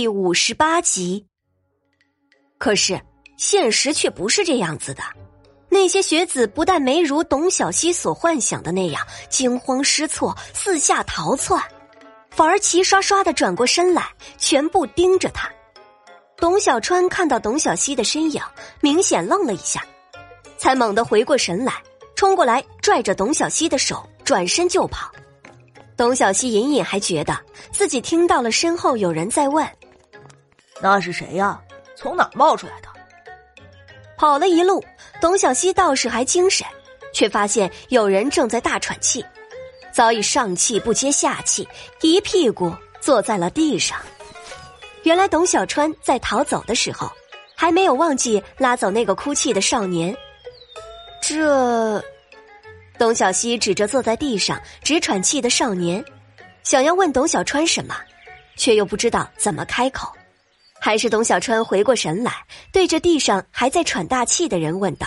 第五十八集。可是现实却不是这样子的，那些学子不但没如董小希所幻想的那样惊慌失措、四下逃窜，反而齐刷刷的转过身来，全部盯着他。董小川看到董小希的身影，明显愣了一下，才猛地回过神来，冲过来拽着董小希的手，转身就跑。董小希隐隐还觉得自己听到了身后有人在问：“那是谁呀？从哪冒出来的？”跑了一路，董小希倒是还精神，却发现有人正在大喘气，早已上气不接下气，一屁股坐在了地上。原来董小川在逃走的时候，还没有忘记拉走那个哭泣的少年。这。董小希指着坐在地上直喘气的少年，想要问董小川什么，却又不知道怎么开口。还是董小川回过神来，对着地上还在喘大气的人问道：“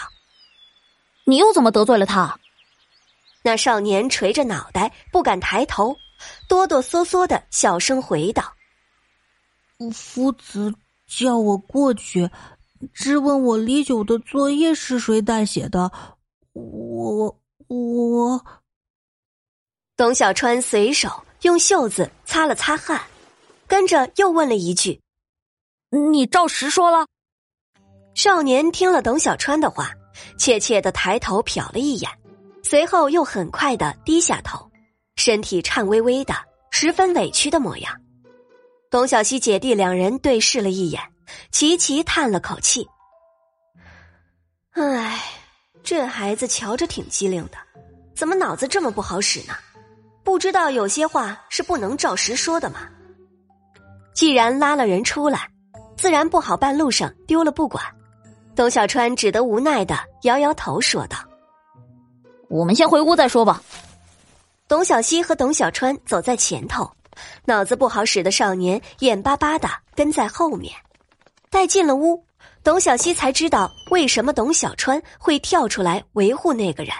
你又怎么得罪了他？”那少年垂着脑袋，不敢抬头，哆哆嗦嗦的小声回道：“夫子叫我过去，质问我李九的作业是谁代写的，我。”我，董小川随手用袖子擦了擦汗，跟着又问了一句：“你照实说了？”少年听了董小川的话，怯怯的抬头瞟了一眼，随后又很快的低下头，身体颤巍巍的，十分委屈的模样。董小希姐弟两人对视了一眼，齐齐叹了口气：“唉。”这孩子瞧着挺机灵的，怎么脑子这么不好使呢？不知道有些话是不能照实说的吗？既然拉了人出来，自然不好半路上丢了不管。董小川只得无奈的摇摇头，说道：“我们先回屋再说吧。”董小希和董小川走在前头，脑子不好使的少年眼巴巴的跟在后面。待进了屋。董小希才知道为什么董小川会跳出来维护那个人，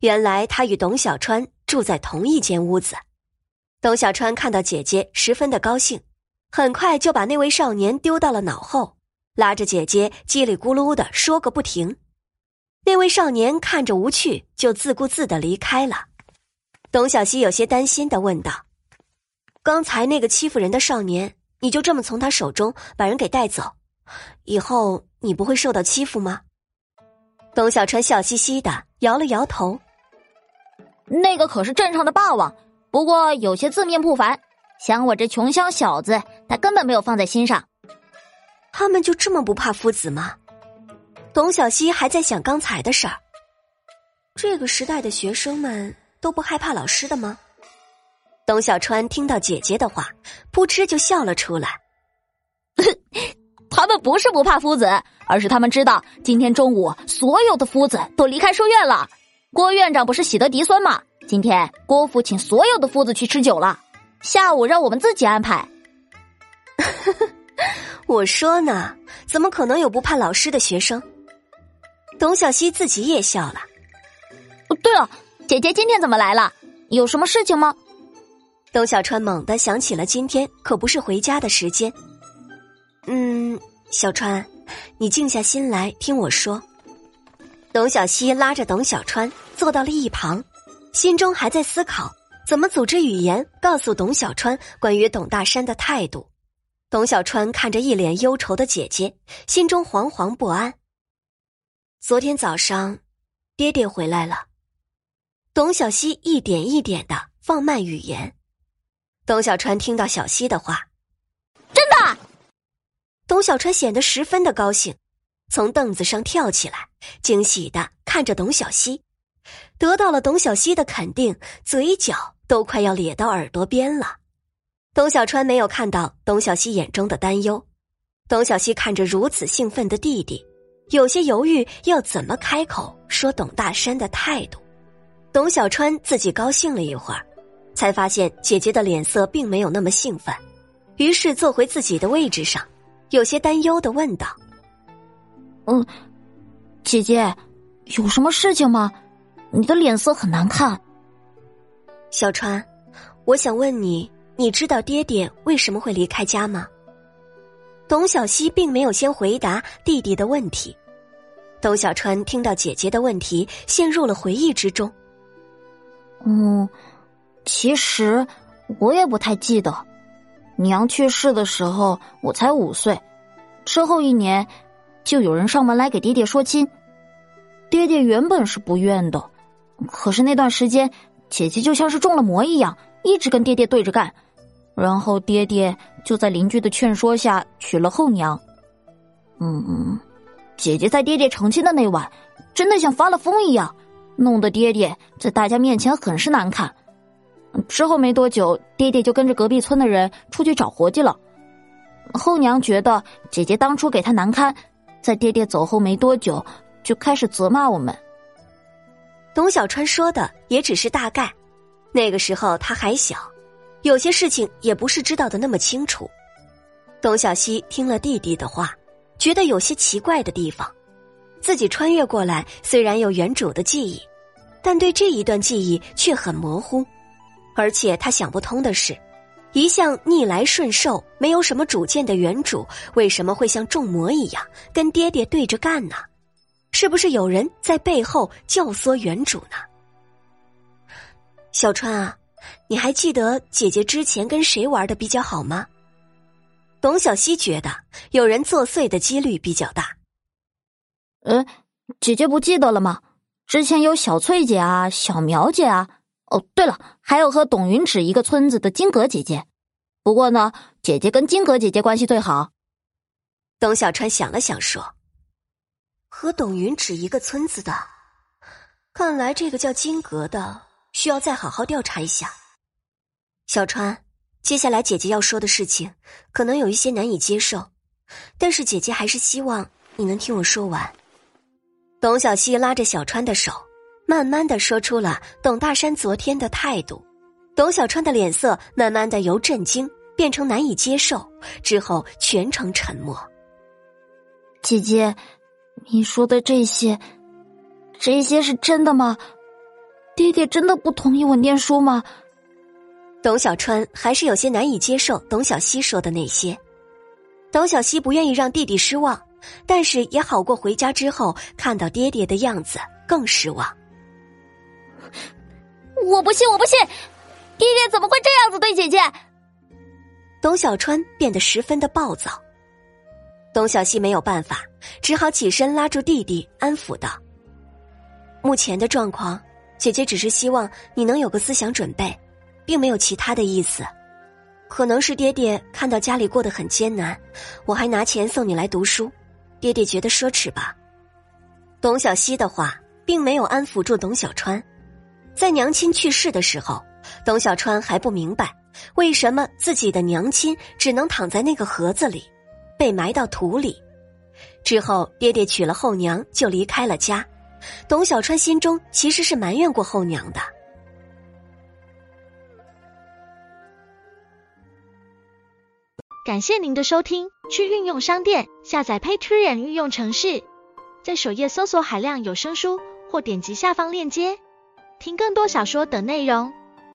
原来他与董小川住在同一间屋子。董小川看到姐姐，十分的高兴，很快就把那位少年丢到了脑后，拉着姐姐叽里咕噜的说个不停。那位少年看着无趣，就自顾自的离开了。董小希有些担心的问道：“刚才那个欺负人的少年，你就这么从他手中把人给带走？”以后你不会受到欺负吗？董小川笑嘻嘻的摇了摇头。那个可是镇上的霸王，不过有些自命不凡。想我这穷乡小子，他根本没有放在心上。他们就这么不怕夫子吗？董小希还在想刚才的事儿。这个时代的学生们都不害怕老师的吗？董小川听到姐姐的话，扑哧就笑了出来。他们不是不怕夫子，而是他们知道今天中午所有的夫子都离开书院了。郭院长不是喜得嫡孙吗？今天郭府请所有的夫子去吃酒了，下午让我们自己安排。我说呢，怎么可能有不怕老师的学生？董小希自己也笑了。对了，姐姐今天怎么来了？有什么事情吗？董小川猛地想起了今天可不是回家的时间。嗯。小川，你静下心来听我说。董小希拉着董小川坐到了一旁，心中还在思考怎么组织语言告诉董小川关于董大山的态度。董小川看着一脸忧愁的姐姐，心中惶惶不安。昨天早上，爹爹回来了。董小希一点一点的放慢语言。董小川听到小希的话。真的董小川显得十分的高兴，从凳子上跳起来，惊喜的看着董小希，得到了董小希的肯定，嘴角都快要咧到耳朵边了。董小川没有看到董小希眼中的担忧，董小希看着如此兴奋的弟弟，有些犹豫要怎么开口说董大山的态度。董小川自己高兴了一会儿，才发现姐姐的脸色并没有那么兴奋，于是坐回自己的位置上。有些担忧的问道：“嗯，姐姐，有什么事情吗？你的脸色很难看。”小川，我想问你，你知道爹爹为什么会离开家吗？董小希并没有先回答弟弟的问题。董小川听到姐姐的问题，陷入了回忆之中。嗯，其实我也不太记得，娘去世的时候我才五岁，之后一年就有人上门来给爹爹说亲。爹爹原本是不愿的，可是那段时间姐姐就像是中了魔一样，一直跟爹爹对着干，然后爹爹就在邻居的劝说下娶了后娘。嗯。姐姐在爹爹成亲的那晚，真的像发了疯一样，弄得爹爹在大家面前很是难看。之后没多久，爹爹就跟着隔壁村的人出去找活计了。后娘觉得姐姐当初给她难堪，在爹爹走后没多久，就开始责骂我们。董小川说的也只是大概，那个时候他还小，有些事情也不是知道的那么清楚。董小希听了弟弟的话。觉得有些奇怪的地方，自己穿越过来，虽然有原主的记忆，但对这一段记忆却很模糊。而且他想不通的是，一向逆来顺受、没有什么主见的原主，为什么会像中魔一样跟爹爹对着干呢？是不是有人在背后教唆原主呢？小川啊，你还记得姐姐之前跟谁玩的比较好吗？董小希觉得有人作祟的几率比较大。嗯，姐姐不记得了吗？之前有小翠姐啊，小苗姐啊。哦，对了，还有和董云芷一个村子的金阁姐姐。不过呢，姐姐跟金阁姐姐关系最好。董小川想了想说：“和董云只一个村子的，看来这个叫金阁的需要再好好调查一下。”小川。接下来姐姐要说的事情，可能有一些难以接受，但是姐姐还是希望你能听我说完。董小希拉着小川的手，慢慢的说出了董大山昨天的态度。董小川的脸色慢慢的由震惊变成难以接受，之后全程沉默。姐姐，你说的这些，这些是真的吗？爹爹真的不同意我念书吗？董小川还是有些难以接受董小希说的那些。董小希不愿意让弟弟失望，但是也好过回家之后看到爹爹的样子更失望。我不信，我不信，爹爹怎么会这样子对姐姐？董小川变得十分的暴躁。董小希没有办法，只好起身拉住弟弟，安抚道：“目前的状况，姐姐只是希望你能有个思想准备。”并没有其他的意思，可能是爹爹看到家里过得很艰难，我还拿钱送你来读书，爹爹觉得奢侈吧。董小希的话并没有安抚住董小川，在娘亲去世的时候，董小川还不明白为什么自己的娘亲只能躺在那个盒子里，被埋到土里。之后爹爹娶了后娘就离开了家，董小川心中其实是埋怨过后娘的。感谢您的收听，去运用商店下载 Patreon 运用城市，在首页搜索海量有声书，或点击下方链接听更多小说等内容。